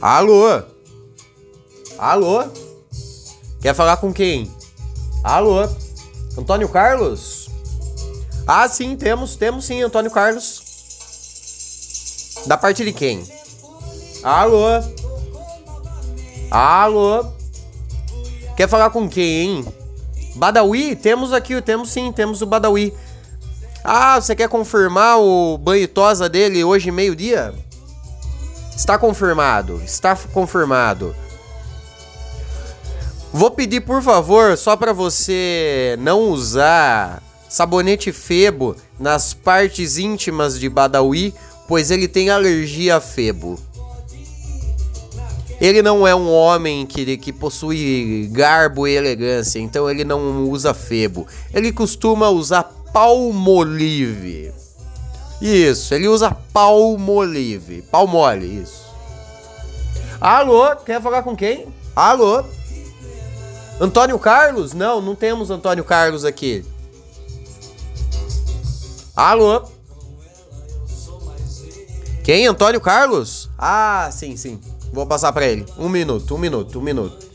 Alô? Alô? Quer falar com quem? Alô? Antônio Carlos? Ah, sim, temos, temos sim, Antônio Carlos. Da parte de quem? Alô? Alô? Quer falar com quem, hein? Badawi? Temos aqui, temos sim, temos o Badawi. Ah, você quer confirmar o banho tosa dele hoje meio-dia? Está confirmado, está confirmado. Vou pedir, por favor, só para você não usar sabonete febo nas partes íntimas de Badawi, pois ele tem alergia a febo. Ele não é um homem que, que possui garbo e elegância, então ele não usa febo. Ele costuma usar palmolive. Isso, ele usa palmolive. Palmole, isso. Alô, quer falar com quem? Alô? Antônio Carlos? Não, não temos Antônio Carlos aqui. Alô? Quem? Antônio Carlos? Ah, sim, sim. Vou passar pra ele. Um minuto, um minuto, um minuto.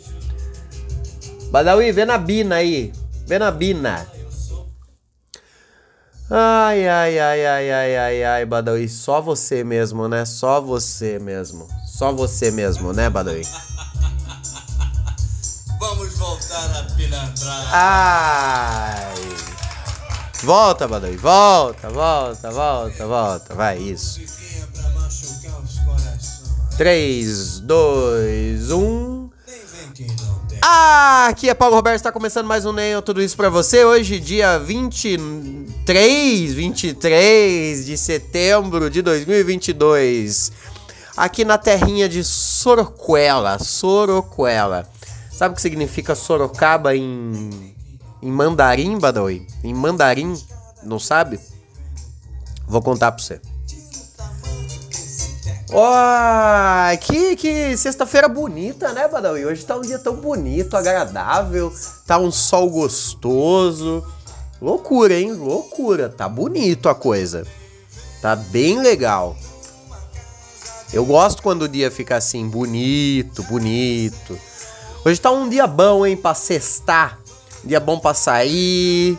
Badawi, vê na Bina aí. Vê na Bina. Ai, ai, ai, ai, ai, ai, ai, Badawi. Só você mesmo, né? Só você mesmo. Só você mesmo, né, Badawi? Vamos voltar a pilantrar. Ai. Volta, Badawi. Volta, volta, volta, volta. Vai, isso. Musiquinha pra machucar os corações. 3, 2, 1. Ah, aqui é Paulo Roberto, está começando mais um Nem Tudo Isso pra você. Hoje, dia 23, 23 de setembro de 2022. Aqui na terrinha de Sorocuela, Sorocuela. Sabe o que significa Sorocaba em, em mandarim, Badawi? Em mandarim, não sabe? Vou contar pra você. Ó, que, que sexta-feira bonita, né, Badawi? Hoje tá um dia tão bonito, agradável, tá um sol gostoso. Loucura, hein? Loucura. Tá bonito a coisa. Tá bem legal. Eu gosto quando o dia fica assim, bonito, bonito. Hoje tá um dia bom, hein, pra sextar. Dia bom pra sair,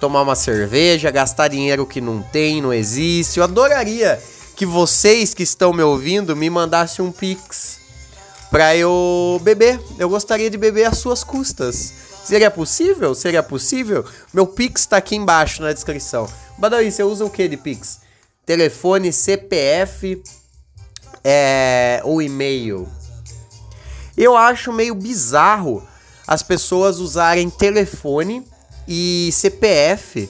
tomar uma cerveja, gastar dinheiro que não tem, não existe. Eu adoraria que vocês que estão me ouvindo me mandassem um pix pra eu beber. Eu gostaria de beber às suas custas. Seria possível? Seria possível? Meu pix tá aqui embaixo na descrição. Badawi, você usa o que de pix? Telefone, CPF é, ou e-mail? Eu acho meio bizarro as pessoas usarem telefone e CPF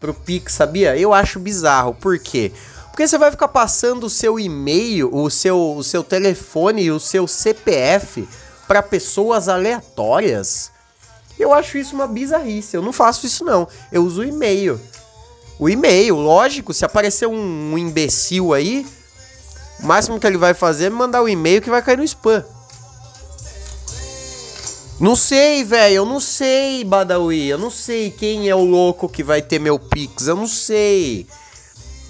pro Pix, sabia? Eu acho bizarro. Por quê? Porque você vai ficar passando o seu e-mail, o seu, o seu telefone e o seu CPF para pessoas aleatórias. Eu acho isso uma bizarrice. Eu não faço isso não. Eu uso o e-mail. O e-mail, lógico, se aparecer um, um imbecil aí, o máximo que ele vai fazer é mandar o e-mail que vai cair no spam. Não sei, velho, eu não sei, Badawi, eu não sei quem é o louco que vai ter meu Pix, eu não sei.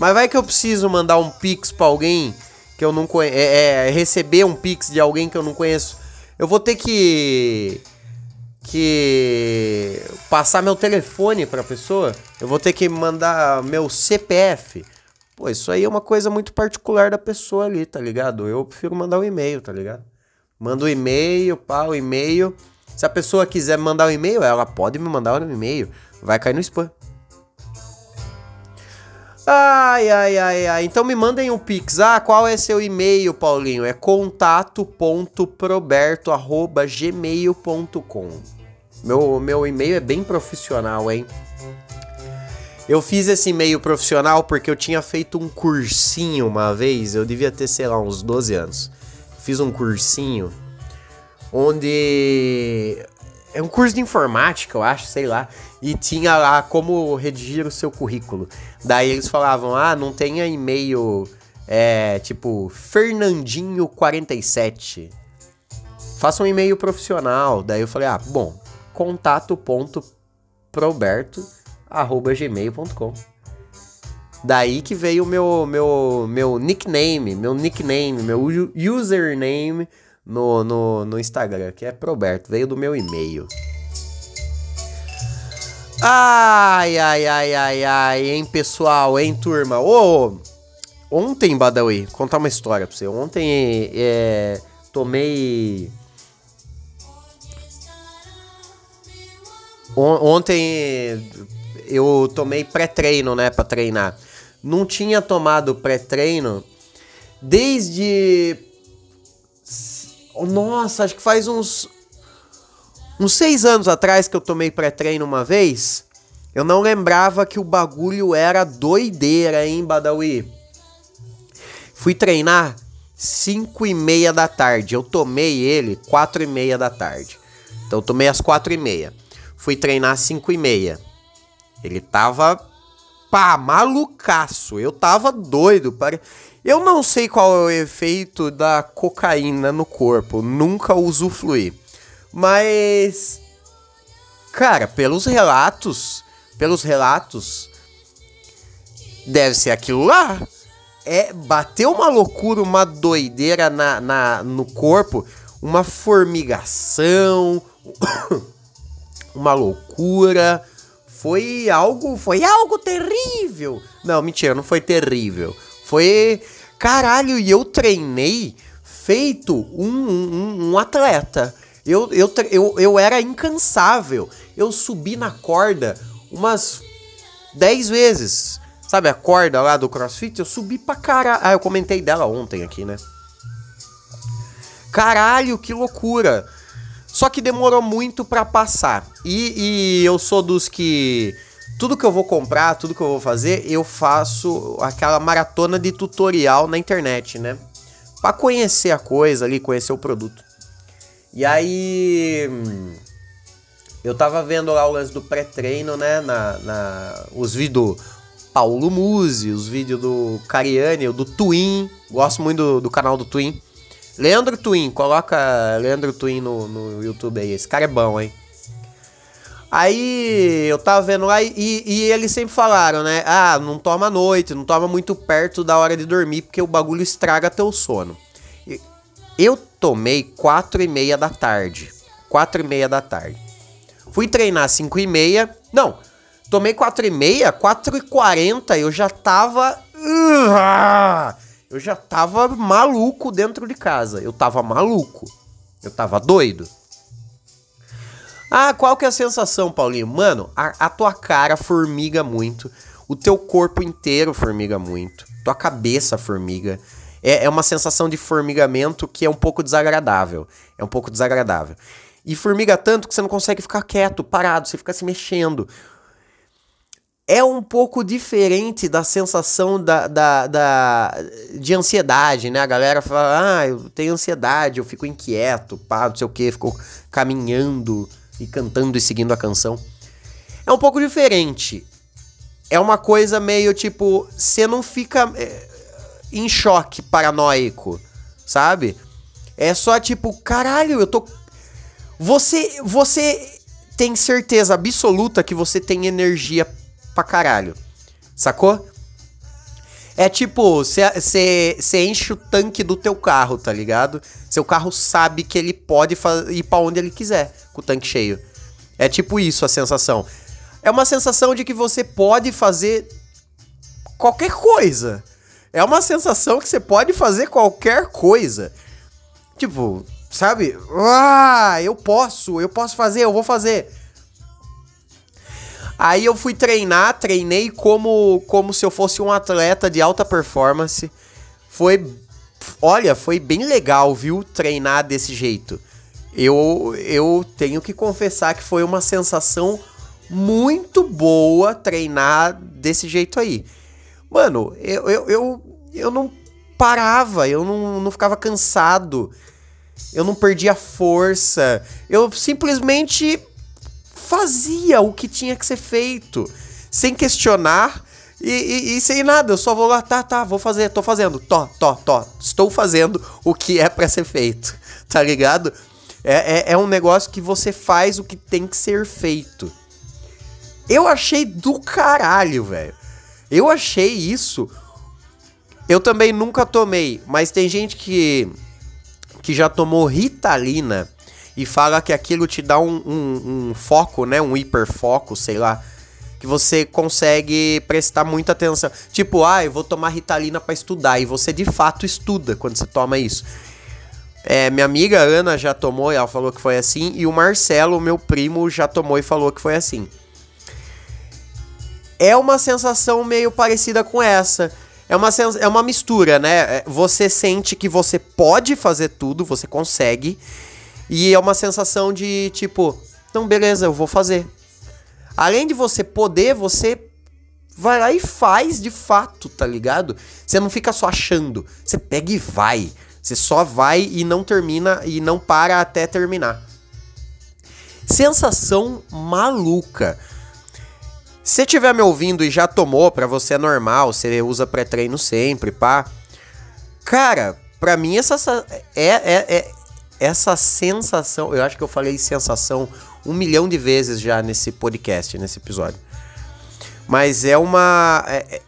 Mas vai que eu preciso mandar um Pix pra alguém que eu não conheço, é, é, receber um Pix de alguém que eu não conheço. Eu vou ter que que passar meu telefone pra pessoa. Eu vou ter que mandar meu CPF. Pô, isso aí é uma coisa muito particular da pessoa ali, tá ligado? Eu prefiro mandar um e-mail, tá ligado? Manda o um e-mail, pá, o e-mail. Se a pessoa quiser mandar um e-mail, ela pode me mandar um e-mail. Vai cair no spam. Ai, ai, ai, ai. Então me mandem um pix. Ah, qual é seu e-mail, Paulinho? É contato.proberto.gmail.com meu, meu e-mail é bem profissional, hein? Eu fiz esse e-mail profissional porque eu tinha feito um cursinho uma vez. Eu devia ter, sei lá, uns 12 anos. Fiz um cursinho onde é um curso de informática, eu acho, sei lá, e tinha lá como redigir o seu currículo. Daí eles falavam: "Ah, não tenha e-mail é, tipo Fernandinho47. Faça um e-mail profissional". Daí eu falei: "Ah, bom, contato.proberto@gmail.com". Daí que veio o meu, meu, meu nickname, meu nickname, meu username no, no, no Instagram, que é Proberto, veio do meu e-mail. Ai, ai, ai, ai, ai, hein, pessoal, hein, turma? Ô, ontem, Badawi, contar uma história pra você. Ontem, é, tomei... On- Ontem eu tomei pré-treino, né, pra treinar. Não tinha tomado pré-treino desde. Nossa, acho que faz uns. Uns seis anos atrás que eu tomei pré-treino uma vez. Eu não lembrava que o bagulho era doideira, hein, Badawi? Fui treinar 5 e meia da tarde. Eu tomei ele 4 e meia da tarde. Então eu tomei às 4 e meia. Fui treinar às 5 e meia. Ele tava, pá, malucaço. Eu tava doido. Pare... Eu não sei qual é o efeito da cocaína no corpo. Nunca usufruí. Mas... Cara, pelos relatos... Pelos relatos... Deve ser aquilo lá é bateu uma loucura, uma doideira na, na, no corpo, uma formigação, uma loucura. Foi algo, foi algo terrível. Não, mentira, não foi terrível. Foi caralho, e eu treinei feito um, um, um atleta. Eu, eu, eu, eu era incansável. Eu subi na corda umas 10 vezes. Sabe a corda lá do CrossFit? Eu subi pra caralho. Ah, eu comentei dela ontem aqui, né? Caralho, que loucura. Só que demorou muito pra passar. E, e eu sou dos que. Tudo que eu vou comprar, tudo que eu vou fazer, eu faço aquela maratona de tutorial na internet, né? Pra conhecer a coisa ali, conhecer o produto. E aí. hum, Eu tava vendo lá o lance do pré-treino, né? Na, na, os vídeos do Paulo Musi, os vídeos do Cariani, do Twin. Gosto muito do, do canal do Twin. Leandro Twin, coloca Leandro Twin no, no YouTube aí. Esse cara é bom, hein? Aí eu tava vendo lá e, e eles sempre falaram, né? Ah, não toma à noite, não toma muito perto da hora de dormir, porque o bagulho estraga teu sono. Eu tomei 4 e meia da tarde. 4 e meia da tarde. Fui treinar 5 e meia. Não, tomei 4 e meia, 4 e 40 eu já tava... Eu já tava maluco dentro de casa. Eu tava maluco. Eu tava doido. Ah, qual que é a sensação, Paulinho? Mano, a, a tua cara formiga muito. O teu corpo inteiro formiga muito. Tua cabeça formiga. É, é uma sensação de formigamento que é um pouco desagradável. É um pouco desagradável. E formiga tanto que você não consegue ficar quieto, parado, você fica se mexendo. É um pouco diferente da sensação da, da, da- de ansiedade, né? A galera fala, ah, eu tenho ansiedade, eu fico inquieto, pá, não sei o que, fico caminhando e cantando e seguindo a canção. É um pouco diferente. É uma coisa meio tipo, você não fica é, em choque paranoico, sabe? É só tipo, caralho, eu tô. Você, você tem certeza absoluta que você tem energia pra caralho. Sacou? É tipo, você enche o tanque do teu carro, tá ligado? Seu carro sabe que ele pode ir pra onde ele quiser com o tanque cheio. É tipo isso a sensação. É uma sensação de que você pode fazer qualquer coisa. É uma sensação que você pode fazer qualquer coisa. Tipo, sabe? Ah, eu posso, eu posso fazer, eu vou fazer. Aí eu fui treinar, treinei como, como se eu fosse um atleta de alta performance. Foi, olha, foi bem legal, viu? Treinar desse jeito. Eu, eu tenho que confessar que foi uma sensação muito boa treinar desse jeito aí. Mano, eu, eu, eu, eu não parava, eu não, não ficava cansado, eu não perdia força, eu simplesmente fazia o que tinha que ser feito, sem questionar e, e- e sem nada. Eu só vou lá, tá, tá, vou fazer, tô fazendo, tô, tô, tô, estou fazendo o que é pra ser feito, tá ligado? É, é, é um negócio que você faz o que tem que ser feito. Eu achei do caralho, velho. Eu achei isso. Eu também nunca tomei, mas tem gente que, que já tomou Ritalina e fala que aquilo te dá um, um, um foco, né? Um hiperfoco, sei lá. Que você consegue prestar muita atenção. Tipo, ah, eu vou tomar Ritalina para estudar. E você de fato estuda quando você toma isso. É, minha amiga Ana já tomou e ela falou que foi assim. E o Marcelo, meu primo, já tomou e falou que foi assim. É uma sensação meio parecida com essa. É uma, é uma mistura, né? É, você sente que você pode fazer tudo, você consegue. E é uma sensação de tipo, não, beleza, eu vou fazer. Além de você poder, você vai lá e faz de fato, tá ligado? Você não fica só achando, você pega e vai. Você só vai e não termina e não para até terminar. Sensação maluca. Se tiver me ouvindo e já tomou, pra você é normal, você usa pré-treino sempre, pá. Cara, pra mim essa é, é, é essa sensação, eu acho que eu falei sensação um milhão de vezes já nesse podcast, nesse episódio. Mas é uma é, é,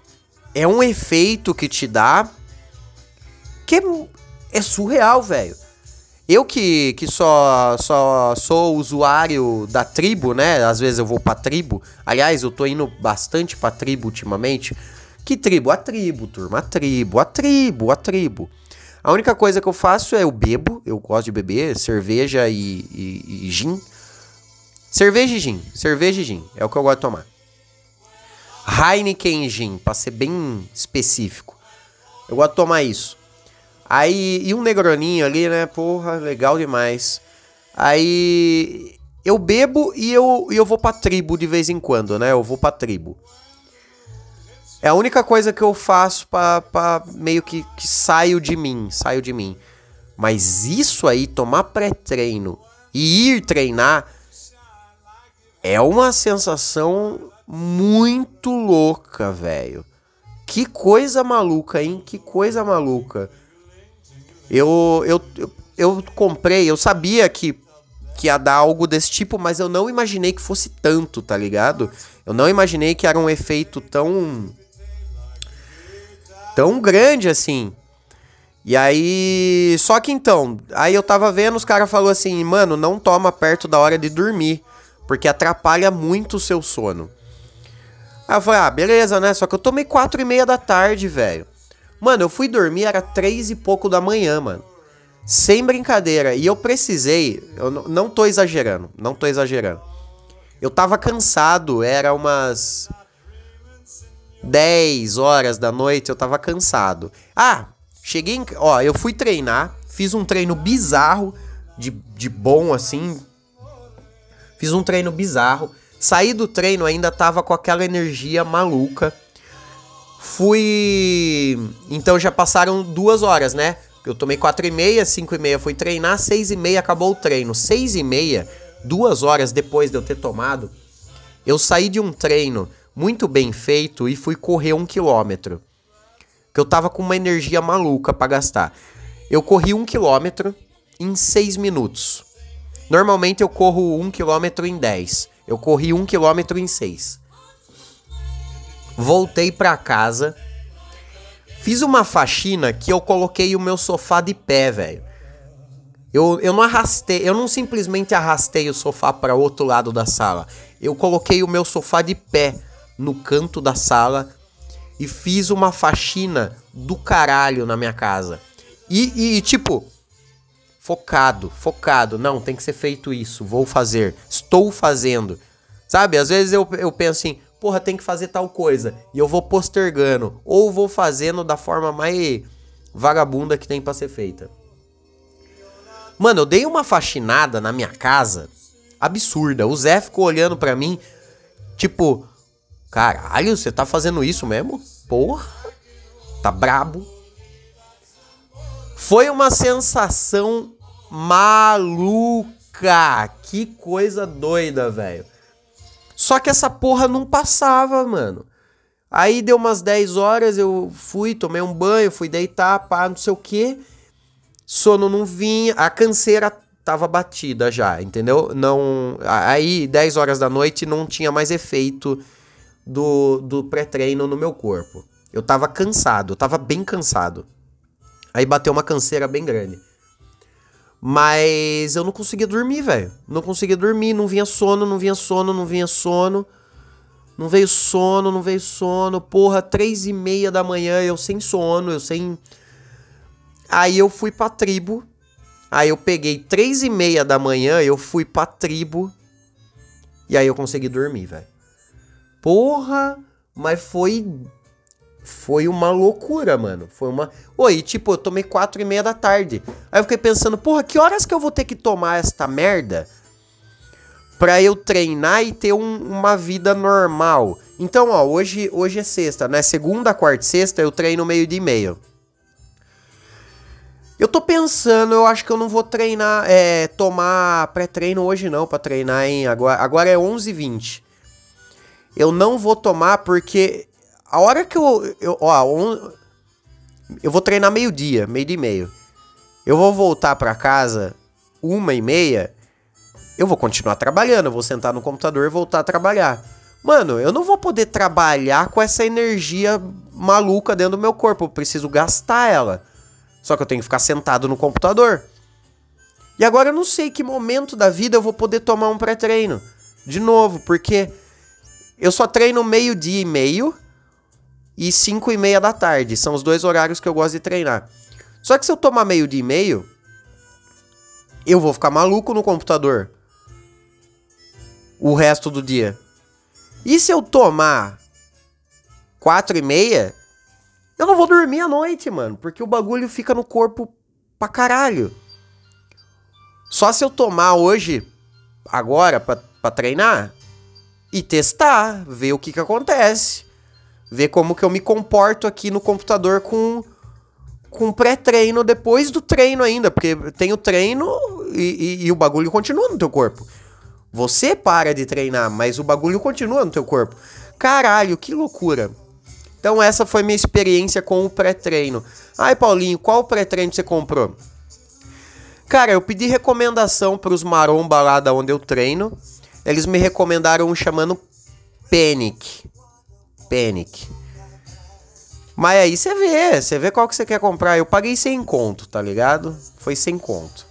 é um efeito que te dá que é é surreal, velho. Eu que, que só, só sou usuário da tribo, né? Às vezes eu vou pra tribo. Aliás, eu tô indo bastante pra tribo ultimamente. Que tribo? A tribo, turma. A tribo, a tribo, a tribo. A única coisa que eu faço é eu bebo. Eu gosto de beber cerveja e, e, e gin. Cerveja e gin. Cerveja e gin. É o que eu gosto de tomar. Heineken gin, pra ser bem específico. Eu gosto de tomar isso. Aí, e um negroninho ali, né? Porra, legal demais. Aí eu bebo e eu, e eu vou pra tribo de vez em quando, né? Eu vou pra tribo. É a única coisa que eu faço pra meio que, que saio de mim, saio de mim. Mas isso aí, tomar pré-treino e ir treinar, é uma sensação muito louca, velho. Que coisa maluca, hein? Que coisa maluca. Eu, eu, eu, eu comprei, eu sabia que, que ia dar algo desse tipo, mas eu não imaginei que fosse tanto, tá ligado? Eu não imaginei que era um efeito tão. Tão grande assim. E aí. Só que então, aí eu tava vendo, os caras falaram assim, mano, não toma perto da hora de dormir, porque atrapalha muito o seu sono. Aí eu falei, ah, beleza, né? Só que eu tomei quatro e meia da tarde, velho. Mano, eu fui dormir, era três e pouco da manhã, mano. Sem brincadeira. E eu precisei. Eu não tô exagerando. Não tô exagerando. Eu tava cansado. Era umas. 10 horas da noite. Eu tava cansado. Ah, cheguei em. Ó, eu fui treinar. Fiz um treino bizarro. De, de bom assim. Fiz um treino bizarro. Saí do treino, ainda tava com aquela energia maluca. Fui. Então já passaram duas horas, né? Eu tomei quatro e meia, cinco e meia fui treinar, seis e meia acabou o treino. Seis e meia, duas horas depois de eu ter tomado, eu saí de um treino muito bem feito e fui correr um quilômetro. Que eu tava com uma energia maluca para gastar. Eu corri um quilômetro em seis minutos. Normalmente eu corro um quilômetro em dez. Eu corri um quilômetro em seis. Voltei pra casa. Fiz uma faxina que eu coloquei o meu sofá de pé, velho. Eu, eu não arrastei, eu não simplesmente arrastei o sofá para outro lado da sala. Eu coloquei o meu sofá de pé no canto da sala e fiz uma faxina do caralho na minha casa. E, e, tipo, focado, focado. Não, tem que ser feito isso. Vou fazer. Estou fazendo. Sabe? Às vezes eu, eu penso assim, porra, tem que fazer tal coisa. E eu vou postergando. Ou vou fazendo da forma mais vagabunda que tem pra ser feita. Mano, eu dei uma faxinada na minha casa absurda. O Zé ficou olhando pra mim, tipo, caralho, você tá fazendo isso mesmo? Porra, tá brabo. Foi uma sensação maluca. Que coisa doida, velho. Só que essa porra não passava, mano. Aí deu umas 10 horas, eu fui, tomei um banho, fui deitar, pá, não sei o que. Sono não vinha, a canseira tava batida já, entendeu? Não, aí 10 horas da noite não tinha mais efeito do, do pré-treino no meu corpo. Eu tava cansado, eu tava bem cansado. Aí bateu uma canseira bem grande. Mas eu não conseguia dormir, velho. Não conseguia dormir, não vinha sono, não vinha sono, não vinha sono. Não veio sono, não veio sono. Porra, três e meia da manhã, eu sem sono, eu sem. Aí eu fui pra tribo. Aí eu peguei três e meia da manhã, eu fui pra tribo. E aí eu consegui dormir, velho. Porra, mas foi. Foi uma loucura, mano. Foi uma. Oi, tipo, eu tomei quatro e meia da tarde. Aí eu fiquei pensando, porra, que horas que eu vou ter que tomar esta merda? Pra eu treinar e ter um, uma vida normal. Então, ó, hoje, hoje é sexta, né? Segunda, quarta e sexta eu treino meio dia e meio. Eu tô pensando, eu acho que eu não vou treinar, é, tomar pré-treino hoje não, pra treinar em agora, agora é 11h20. Eu não vou tomar porque a hora que eu, eu ó, on, eu vou treinar meio-dia, meio dia e meio. Eu vou voltar pra casa uma e meia, eu vou continuar trabalhando, eu vou sentar no computador e voltar a trabalhar. Mano, eu não vou poder trabalhar com essa energia maluca dentro do meu corpo, eu preciso gastar ela. Só que eu tenho que ficar sentado no computador. E agora eu não sei que momento da vida eu vou poder tomar um pré-treino. De novo, porque eu só treino meio-dia e meio e 5 e meia da tarde. São os dois horários que eu gosto de treinar. Só que se eu tomar meio-dia e meio, eu vou ficar maluco no computador o resto do dia. E se eu tomar 4 e meia, eu não vou dormir à noite, mano, porque o bagulho fica no corpo pra caralho. Só se eu tomar hoje, agora, pra, pra treinar e testar, ver o que que acontece. Ver como que eu me comporto aqui no computador com com pré-treino depois do treino ainda, porque tem o treino e, e, e, o bagulho continua no teu corpo. Você para de treinar, mas o bagulho continua no teu corpo. Caralho, que loucura. Então essa foi minha experiência com o pré-treino. Ai, Paulinho, qual pré-treino você comprou? Cara, eu pedi recomendação para os maromba lá da onde eu treino. Eles me recomendaram um chamando Panic. Panic. Mas aí você vê, você vê qual que você quer comprar. Eu paguei sem conto, tá ligado? Foi sem conto.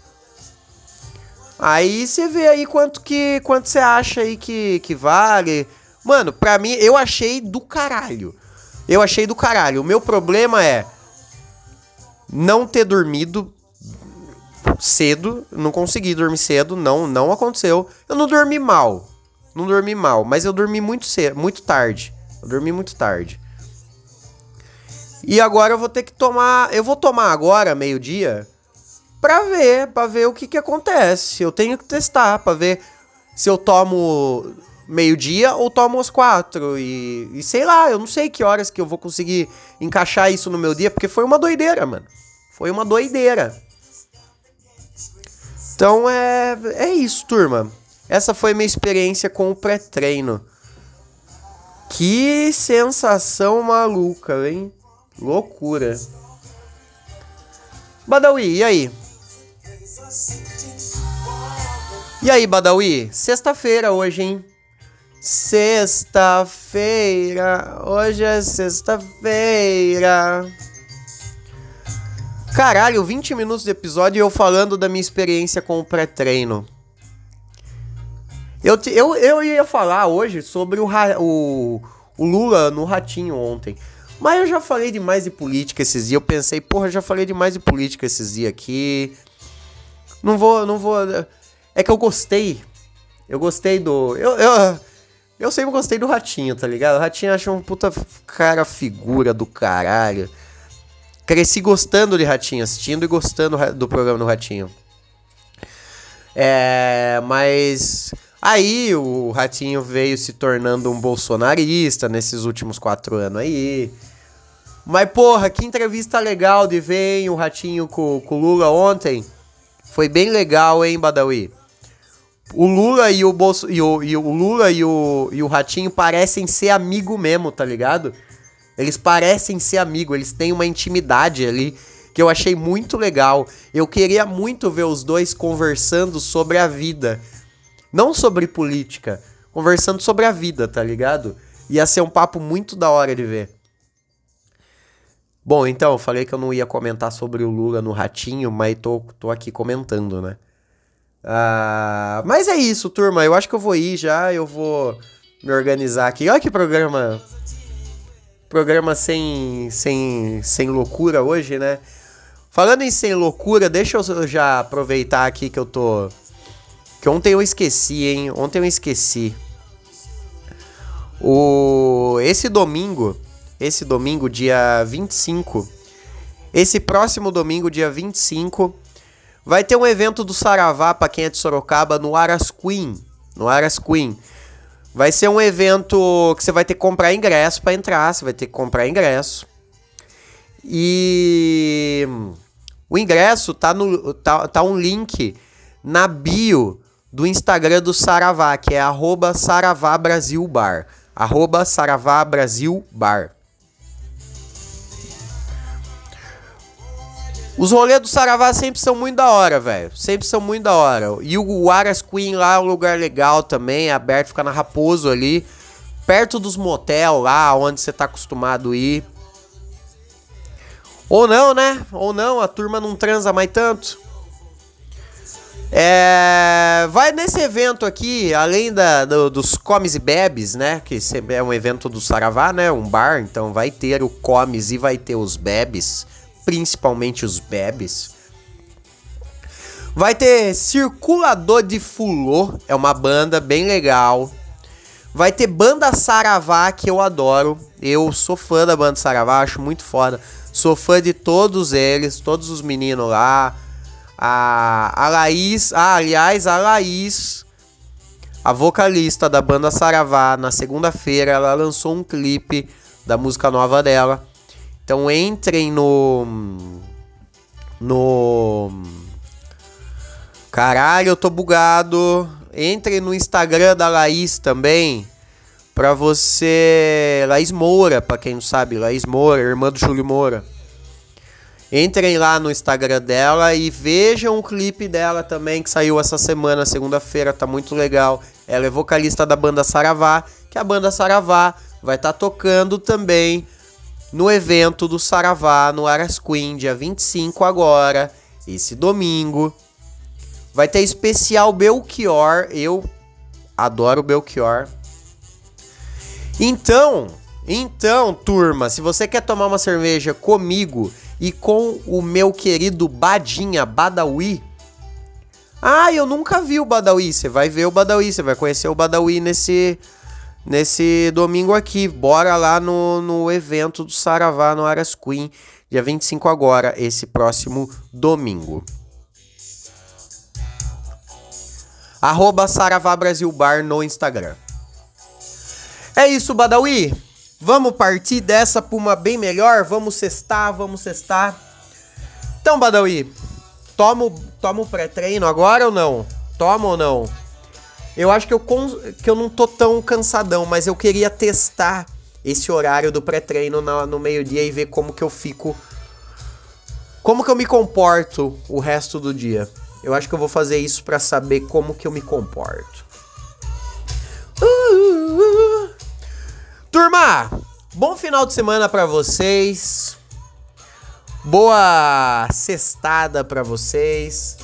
Aí você vê aí quanto que quanto você acha aí que, que vale. Mano, pra mim, eu achei do caralho. Eu achei do caralho. O meu problema é não ter dormido cedo, não consegui dormir cedo, não, não aconteceu. Eu não dormi mal. Não dormi mal, mas eu dormi muito cedo, muito tarde. Eu dormi muito tarde. E agora eu vou ter que tomar, eu vou tomar agora meio-dia para ver, para ver o que que acontece. Eu tenho que testar para ver se eu tomo meio-dia ou tomo às quatro. E, e, sei lá, eu não sei que horas que eu vou conseguir encaixar isso no meu dia, porque foi uma doideira, mano. Foi uma doideira. Então é, é isso, turma. Essa foi minha experiência com o pré-treino. Que sensação maluca, hein? Loucura. Badawi, e aí? E aí, Badawi? Sexta-feira hoje, hein? Sexta-feira, hoje é sexta-feira. Caralho, 20 minutos de episódio e eu falando da minha experiência com o pré-treino. Eu, eu, eu ia falar hoje sobre o, o, o Lula no Ratinho ontem. Mas eu já falei demais de política esses dias. Eu pensei, porra, já falei demais de política esses dias aqui. Não vou, não vou. É que eu gostei. Eu gostei do. Eu, eu, eu sempre gostei do Ratinho, tá ligado? O Ratinho acha um puta cara figura do caralho. Cresci gostando de Ratinho, assistindo e gostando do programa do Ratinho. É, mas aí o Ratinho veio se tornando um bolsonarista nesses últimos quatro anos aí. Mas porra, que entrevista legal de ver o Ratinho com, com o Lula ontem. Foi bem legal, hein, Badawi? O Lula e o, Bolso, e o, e o Lula e o, e o Ratinho parecem ser amigo mesmo, tá ligado? Eles parecem ser amigo, eles têm uma intimidade ali que eu achei muito legal. Eu queria muito ver os dois conversando sobre a vida. Não sobre política, conversando sobre a vida, tá ligado? Ia ser um papo muito da hora de ver. Bom, então, eu falei que eu não ia comentar sobre o Lula no Ratinho, mas tô, tô aqui comentando, né? Ah, mas é isso, turma. Eu acho que eu vou ir já, eu vou me organizar aqui. Olha que programa. Programa sem, sem, sem loucura hoje, né? Falando em sem loucura, deixa eu já aproveitar aqui que eu tô. Que ontem eu esqueci, hein? Ontem eu esqueci. O esse domingo, esse domingo dia 25, esse próximo domingo dia 25, vai ter um evento do Saravá para quem é de Sorocaba no Aras Queen, no Aras Queen. Vai ser um evento que você vai ter que comprar ingresso para entrar, você vai ter que comprar ingresso. E o ingresso tá no tá, tá um link na bio do Instagram do Saravá, que é arroba Saravá Brasil Bar. Arroba Saravá Brasil Bar. Os rolês do Saravá sempre são muito da hora, velho. Sempre são muito da hora. E o Aras Queen lá é um lugar legal também, é aberto, fica na Raposo ali. Perto dos motel lá, onde você tá acostumado a ir. Ou não, né? Ou não, a turma não transa mais tanto. É, vai nesse evento aqui, além da, do, dos comes e bebes, né? Que é um evento do Saravá, né? Um bar, então vai ter o comes e vai ter os bebes, principalmente os bebes. Vai ter Circulador de Fulô, é uma banda bem legal. Vai ter Banda Saravá, que eu adoro. Eu sou fã da Banda Saravá, acho muito foda. Sou fã de todos eles, todos os meninos lá. A, a Laís, ah, aliás, a Laís, a vocalista da banda Saravá, na segunda-feira ela lançou um clipe da música nova dela. Então entrem no. No. Caralho, eu tô bugado. Entrem no Instagram da Laís também. Pra você. Laís Moura, pra quem não sabe. Laís Moura, irmã do Júlio Moura. Entrem lá no Instagram dela e vejam o clipe dela também, que saiu essa semana, segunda-feira, tá muito legal. Ela é vocalista da banda Saravá, que a banda Saravá vai estar tá tocando também no evento do Saravá no Aras Queen, dia 25 agora, esse domingo. Vai ter especial Belchior, eu adoro Belchior. Então, então, turma, se você quer tomar uma cerveja comigo e com o meu querido Badinha Badawi. Ah, eu nunca vi o Badawi. Você vai ver o Badawi, você vai conhecer o Badawi nesse nesse domingo aqui. Bora lá no, no evento do Saravá no Aras Queen, dia 25 agora, esse próximo domingo. Arroba Saravá Brasil Bar no Instagram. É isso, Badawi. Vamos partir dessa para uma bem melhor? Vamos cestar, vamos cestar. Então, Badawi, toma, toma o pré-treino agora ou não? Toma ou não? Eu acho que eu, que eu não tô tão cansadão, mas eu queria testar esse horário do pré-treino no, meio-dia e ver como que eu fico. Como que eu me comporto o resto do dia. Eu acho que eu vou fazer isso para saber como que eu me comporto. Turma, bom final de semana para vocês. Boa sextada para vocês.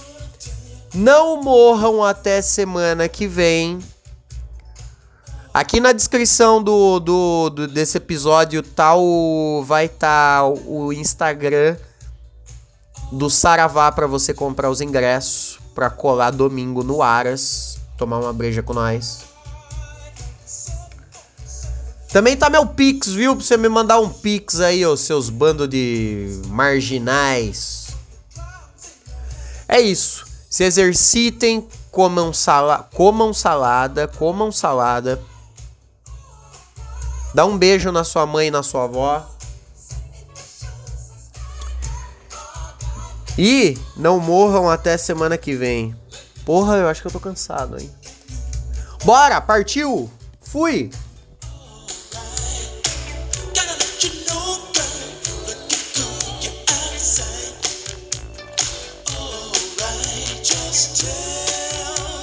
Não morram até semana que vem. Aqui na descrição do, do, do desse episódio tá o, vai estar tá o Instagram do Saravá para você comprar os ingressos para colar domingo no Aras, tomar uma breja com nós. Também tá meu Pix, viu? Pra você me mandar um Pix aí, ô seus bandos de marginais. É isso. Se exercitem, comam, sala comam salada, comam salada. Dá um beijo na sua mãe e na sua avó. E não morram até semana que vem. Porra, eu acho que eu tô cansado, hein? Bora, partiu! Fui!